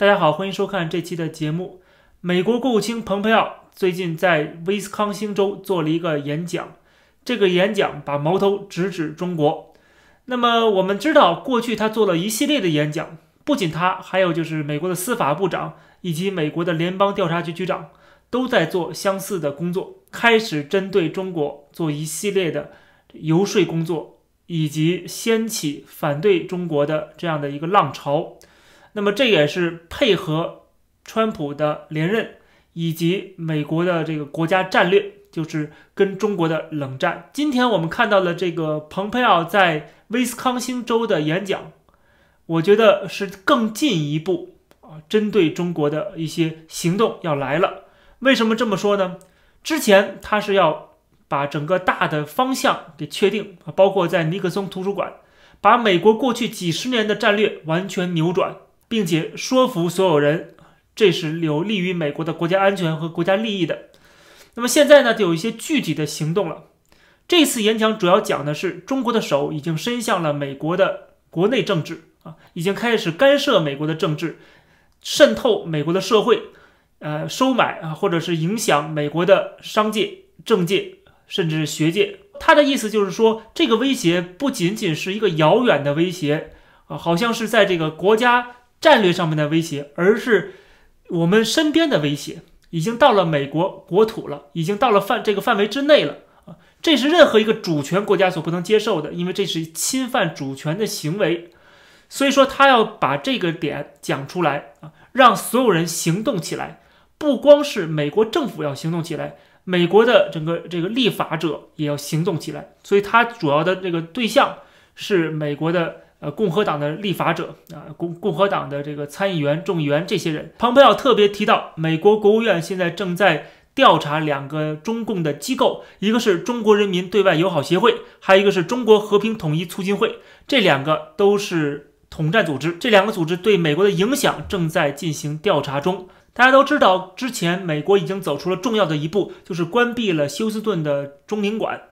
大家好，欢迎收看这期的节目。美国国务卿蓬佩奥最近在威斯康星州做了一个演讲，这个演讲把矛头直指中国。那么我们知道，过去他做了一系列的演讲，不仅他，还有就是美国的司法部长以及美国的联邦调查局局长都在做相似的工作，开始针对中国做一系列的游说工作，以及掀起反对中国的这样的一个浪潮。那么这也是配合川普的连任，以及美国的这个国家战略，就是跟中国的冷战。今天我们看到了这个蓬佩奥在威斯康星州的演讲，我觉得是更进一步啊，针对中国的一些行动要来了。为什么这么说呢？之前他是要把整个大的方向给确定啊，包括在尼克松图书馆，把美国过去几十年的战略完全扭转。并且说服所有人，这是有利于美国的国家安全和国家利益的。那么现在呢，就有一些具体的行动了。这次演讲主要讲的是中国的手已经伸向了美国的国内政治啊，已经开始干涉美国的政治，渗透美国的社会，呃，收买啊，或者是影响美国的商界、政界，甚至学界。他的意思就是说，这个威胁不仅仅是一个遥远的威胁啊，好像是在这个国家。战略上面的威胁，而是我们身边的威胁，已经到了美国国土了，已经到了范这个范围之内了啊！这是任何一个主权国家所不能接受的，因为这是侵犯主权的行为。所以说，他要把这个点讲出来啊，让所有人行动起来。不光是美国政府要行动起来，美国的整个这个立法者也要行动起来。所以，他主要的这个对象是美国的。呃，共和党的立法者啊，共共和党的这个参议员、众议员这些人，蓬佩奥特别提到，美国国务院现在正在调查两个中共的机构，一个是中国人民对外友好协会，还有一个是中国和平统一促进会，这两个都是统战组织，这两个组织对美国的影响正在进行调查中。大家都知道，之前美国已经走出了重要的一步，就是关闭了休斯顿的中领馆。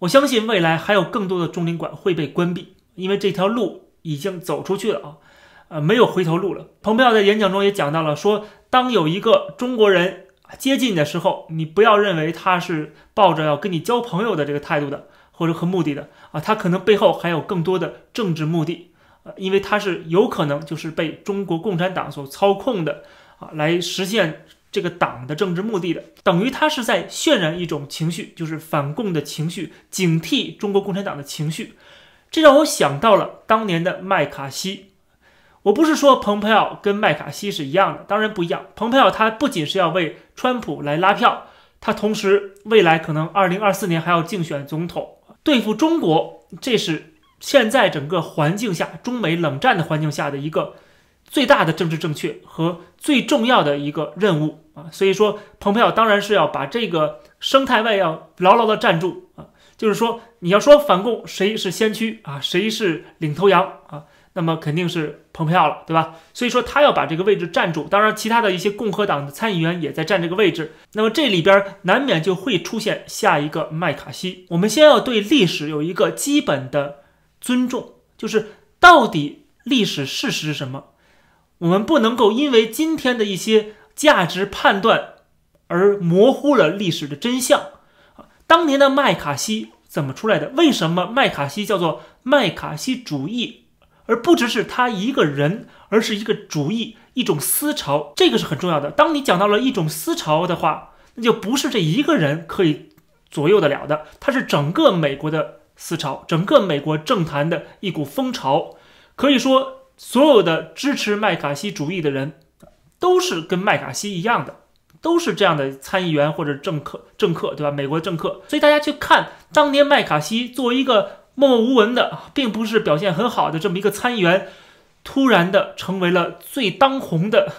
我相信未来还有更多的中领馆会被关闭。因为这条路已经走出去了啊，呃，没有回头路了。蓬佩奥在演讲中也讲到了，说当有一个中国人接近你的时候，你不要认为他是抱着要跟你交朋友的这个态度的，或者和目的的啊，他可能背后还有更多的政治目的，呃，因为他是有可能就是被中国共产党所操控的啊，来实现这个党的政治目的的，等于他是在渲染一种情绪，就是反共的情绪，警惕中国共产党的情绪。这让我想到了当年的麦卡锡。我不是说蓬佩奥跟麦卡锡是一样的，当然不一样。蓬佩奥他不仅是要为川普来拉票，他同时未来可能二零二四年还要竞选总统，对付中国，这是现在整个环境下中美冷战的环境下的一个最大的政治正确和最重要的一个任务啊。所以说，蓬佩奥当然是要把这个生态位要牢牢的站住啊。就是说，你要说反共谁是先驱啊，谁是领头羊啊，那么肯定是蓬佩奥了，对吧？所以说他要把这个位置站住。当然，其他的一些共和党的参议员也在占这个位置。那么这里边难免就会出现下一个麦卡锡。我们先要对历史有一个基本的尊重，就是到底历史事实是什么？我们不能够因为今天的一些价值判断而模糊了历史的真相。当年的麦卡锡怎么出来的？为什么麦卡锡叫做麦卡锡主义，而不只是他一个人，而是一个主义，一种思潮？这个是很重要的。当你讲到了一种思潮的话，那就不是这一个人可以左右得了的，它是整个美国的思潮，整个美国政坛的一股风潮。可以说，所有的支持麦卡锡主义的人，都是跟麦卡锡一样的。都是这样的参议员或者政客，政客对吧？美国政客，所以大家去看当年麦卡锡作为一个默默无闻的，并不是表现很好的这么一个参议员，突然的成为了最当红的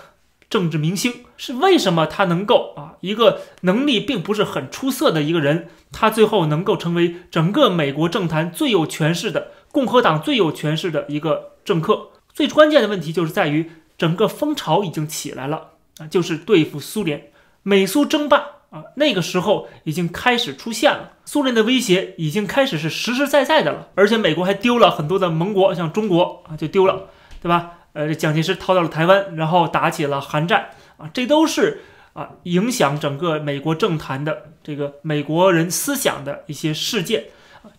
政治明星，是为什么他能够啊？一个能力并不是很出色的一个人，他最后能够成为整个美国政坛最有权势的共和党最有权势的一个政客。最关键的问题就是在于整个风潮已经起来了啊，就是对付苏联。美苏争霸啊，那个时候已经开始出现了，苏联的威胁已经开始是实实在在的了，而且美国还丢了很多的盟国，像中国啊就丢了，对吧？呃，蒋介石逃到了台湾，然后打起了韩战啊，这都是啊影响整个美国政坛的这个美国人思想的一些事件。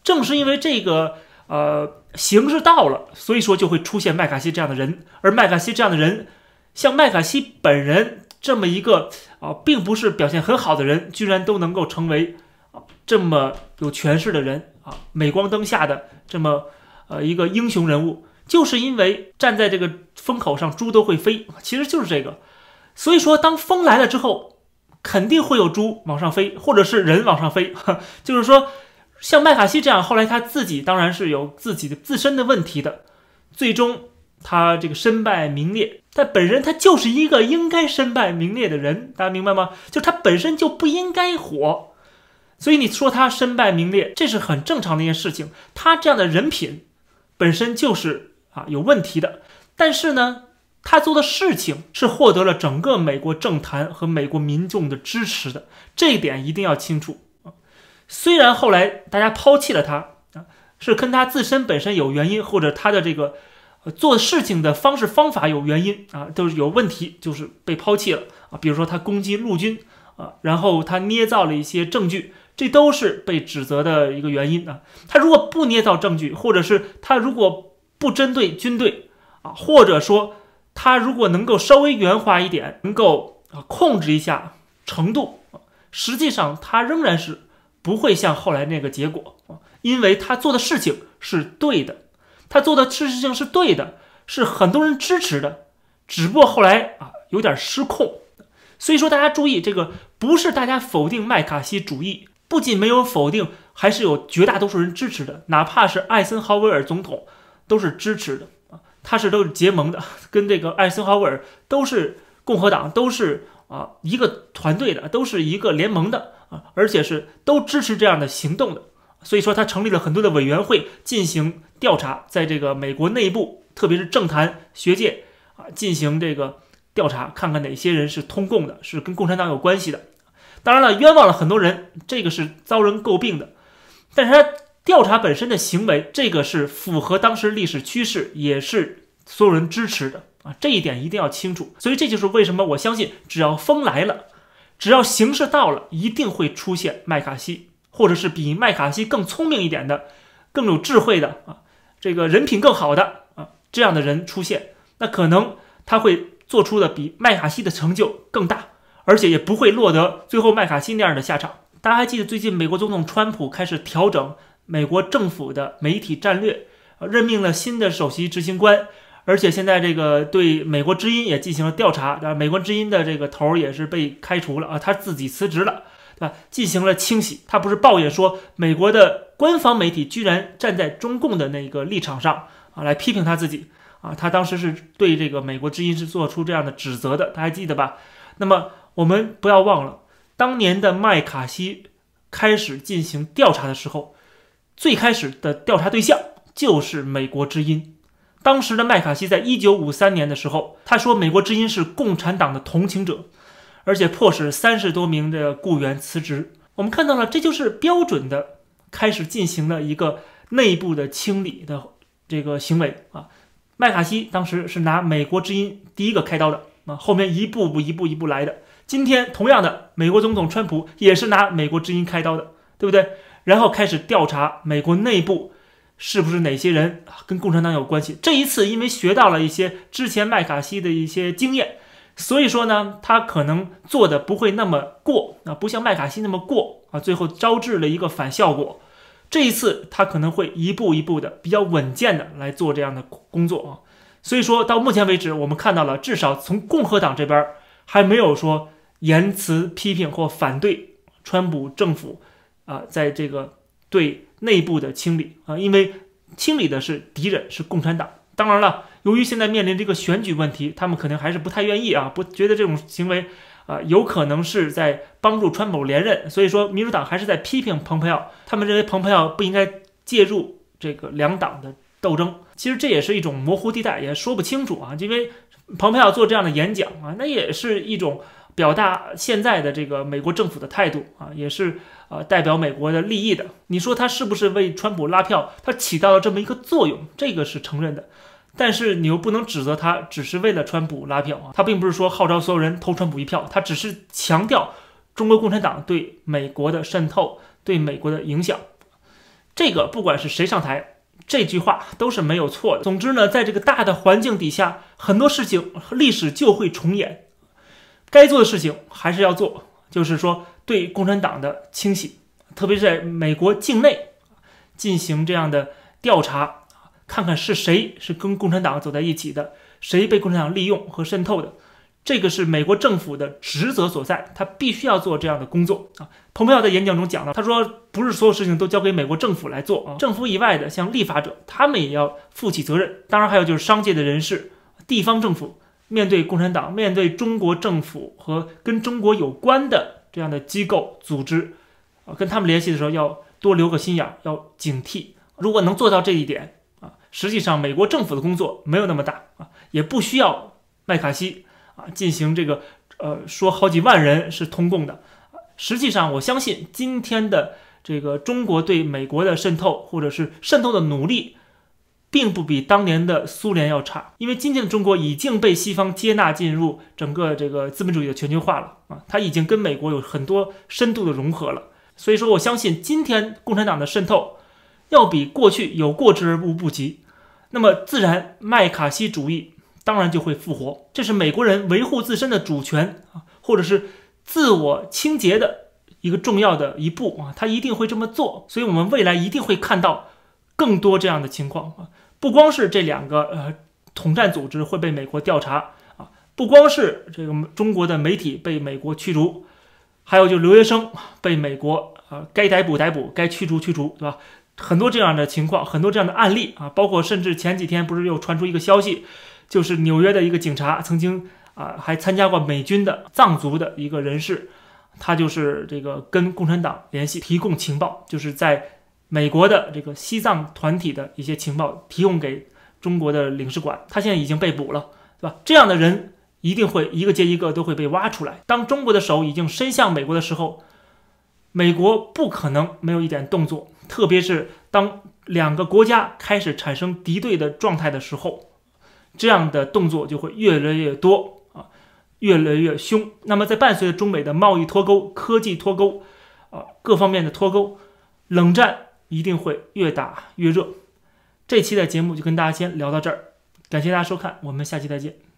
正是因为这个呃形势到了，所以说就会出现麦卡锡这样的人，而麦卡锡这样的人，像麦卡锡本人这么一个啊，并不是表现很好的人，居然都能够成为啊这么有权势的人啊，镁光灯下的这么呃一个英雄人物。就是因为站在这个风口上，猪都会飞，其实就是这个。所以说，当风来了之后，肯定会有猪往上飞，或者是人往上飞。就是说，像麦卡锡这样，后来他自己当然是有自己的自身的问题的，最终他这个身败名裂。但本人他就是一个应该身败名裂的人，大家明白吗？就他本身就不应该火，所以你说他身败名裂，这是很正常的一件事情。他这样的人品本身就是。啊，有问题的，但是呢，他做的事情是获得了整个美国政坛和美国民众的支持的，这一点一定要清楚啊。虽然后来大家抛弃了他啊，是跟他自身本身有原因，或者他的这个做事情的方式方法有原因啊，都是有问题，就是被抛弃了啊。比如说他攻击陆军啊，然后他捏造了一些证据，这都是被指责的一个原因啊。他如果不捏造证据，或者是他如果不针对军队啊，或者说他如果能够稍微圆滑一点，能够啊控制一下程度，实际上他仍然是不会像后来那个结果啊，因为他做的事情是对的，他做的事情是对的，是很多人支持的，只不过后来啊有点失控，所以说大家注意这个不是大家否定麦卡锡主义，不仅没有否定，还是有绝大多数人支持的，哪怕是艾森豪威尔总统。都是支持的啊，他是都是结盟的，跟这个艾森豪威尔都是共和党，都是啊一个团队的，都是一个联盟的啊，而且是都支持这样的行动的。所以说，他成立了很多的委员会进行调查，在这个美国内部，特别是政坛学界啊，进行这个调查，看看哪些人是通共的，是跟共产党有关系的。当然了，冤枉了很多人，这个是遭人诟病的，但是他。调查本身的行为，这个是符合当时历史趋势，也是所有人支持的啊，这一点一定要清楚。所以这就是为什么我相信，只要风来了，只要形势到了，一定会出现麦卡锡，或者是比麦卡锡更聪明一点的、更有智慧的啊，这个人品更好的啊这样的人出现，那可能他会做出的比麦卡锡的成就更大，而且也不会落得最后麦卡锡那样的下场。大家还记得最近美国总统川普开始调整。美国政府的媒体战略，任命了新的首席执行官，而且现在这个对美国之音也进行了调查，啊，美国之音的这个头也是被开除了啊，他自己辞职了，啊？进行了清洗，他不是抱怨说美国的官方媒体居然站在中共的那个立场上啊，来批评他自己啊，他当时是对这个美国之音是做出这样的指责的，大家记得吧？那么我们不要忘了，当年的麦卡锡开始进行调查的时候。最开始的调查对象就是美国之音。当时的麦卡锡在一九五三年的时候，他说美国之音是共产党的同情者，而且迫使三十多名的雇员辞职。我们看到了，这就是标准的开始进行了一个内部的清理的这个行为啊。麦卡锡当时是拿美国之音第一个开刀的啊，后面一步步、一步一步来的。今天同样的，美国总统川普也是拿美国之音开刀的，对不对？然后开始调查美国内部是不是哪些人跟共产党有关系。这一次因为学到了一些之前麦卡锡的一些经验，所以说呢，他可能做的不会那么过啊，不像麦卡锡那么过啊，最后招致了一个反效果。这一次他可能会一步一步的比较稳健的来做这样的工作啊。所以说到目前为止，我们看到了至少从共和党这边还没有说言辞批评或反对川普政府。啊，在这个对内部的清理啊，因为清理的是敌人，是共产党。当然了，由于现在面临这个选举问题，他们可能还是不太愿意啊，不觉得这种行为啊有可能是在帮助川普连任。所以说，民主党还是在批评蓬佩奥，他们认为蓬佩奥不应该介入这个两党的斗争。其实这也是一种模糊地带，也说不清楚啊。因为蓬佩奥做这样的演讲啊，那也是一种。表达现在的这个美国政府的态度啊，也是呃代表美国的利益的。你说他是不是为川普拉票？他起到了这么一个作用，这个是承认的。但是你又不能指责他只是为了川普拉票啊，他并不是说号召所有人投川普一票，他只是强调中国共产党对美国的渗透、对美国的影响。这个不管是谁上台，这句话都是没有错的。总之呢，在这个大的环境底下，很多事情历史就会重演，该做的事情还是要做，就是说对共产党的清洗，特别是在美国境内进行这样的调查。看看是谁是跟共产党走在一起的，谁被共产党利用和渗透的，这个是美国政府的职责所在，他必须要做这样的工作啊。蓬佩奥在演讲中讲了，他说不是所有事情都交给美国政府来做啊，政府以外的像立法者，他们也要负起责任。当然还有就是商界的人士、地方政府，面对共产党、面对中国政府和跟中国有关的这样的机构组织啊，跟他们联系的时候要多留个心眼，要警惕。如果能做到这一点。啊实际上，美国政府的工作没有那么大啊，也不需要麦卡锡啊进行这个呃说好几万人是通共的。实际上，我相信今天的这个中国对美国的渗透或者是渗透的努力，并不比当年的苏联要差，因为今天的中国已经被西方接纳进入整个这个资本主义的全球化了啊，它已经跟美国有很多深度的融合了。所以说，我相信今天共产党的渗透要比过去有过之而无不及。那么自然，麦卡锡主义当然就会复活。这是美国人维护自身的主权啊，或者是自我清洁的一个重要的一步啊，他一定会这么做。所以，我们未来一定会看到更多这样的情况啊。不光是这两个呃统战组织会被美国调查啊，不光是这个中国的媒体被美国驱逐，还有就留学生被美国啊该逮捕逮捕，该驱逐驱逐，对吧？很多这样的情况，很多这样的案例啊，包括甚至前几天不是又传出一个消息，就是纽约的一个警察曾经啊还参加过美军的藏族的一个人士，他就是这个跟共产党联系，提供情报，就是在美国的这个西藏团体的一些情报提供给中国的领事馆，他现在已经被捕了，对吧？这样的人一定会一个接一个都会被挖出来。当中国的手已经伸向美国的时候，美国不可能没有一点动作。特别是当两个国家开始产生敌对的状态的时候，这样的动作就会越来越多啊，越来越凶。那么，在伴随着中美的贸易脱钩、科技脱钩啊各方面的脱钩，冷战一定会越打越热。这期的节目就跟大家先聊到这儿，感谢大家收看，我们下期再见。